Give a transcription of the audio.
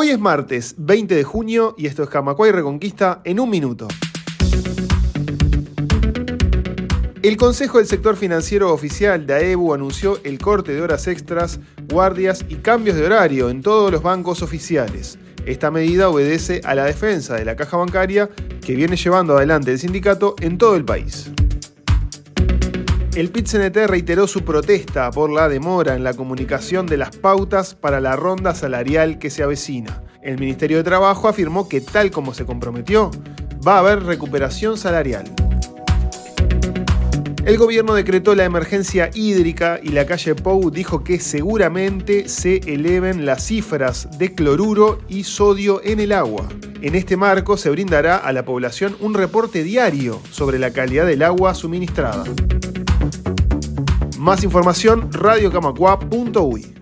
Hoy es martes 20 de junio y esto es Camacuay Reconquista en un minuto. El Consejo del Sector Financiero Oficial de AEBU anunció el corte de horas extras, guardias y cambios de horario en todos los bancos oficiales. Esta medida obedece a la defensa de la caja bancaria que viene llevando adelante el sindicato en todo el país. El PIT-CNT reiteró su protesta por la demora en la comunicación de las pautas para la ronda salarial que se avecina. El Ministerio de Trabajo afirmó que tal como se comprometió, va a haber recuperación salarial. El gobierno decretó la emergencia hídrica y la calle Pou dijo que seguramente se eleven las cifras de cloruro y sodio en el agua. En este marco se brindará a la población un reporte diario sobre la calidad del agua suministrada. Más información radiocamacua.uy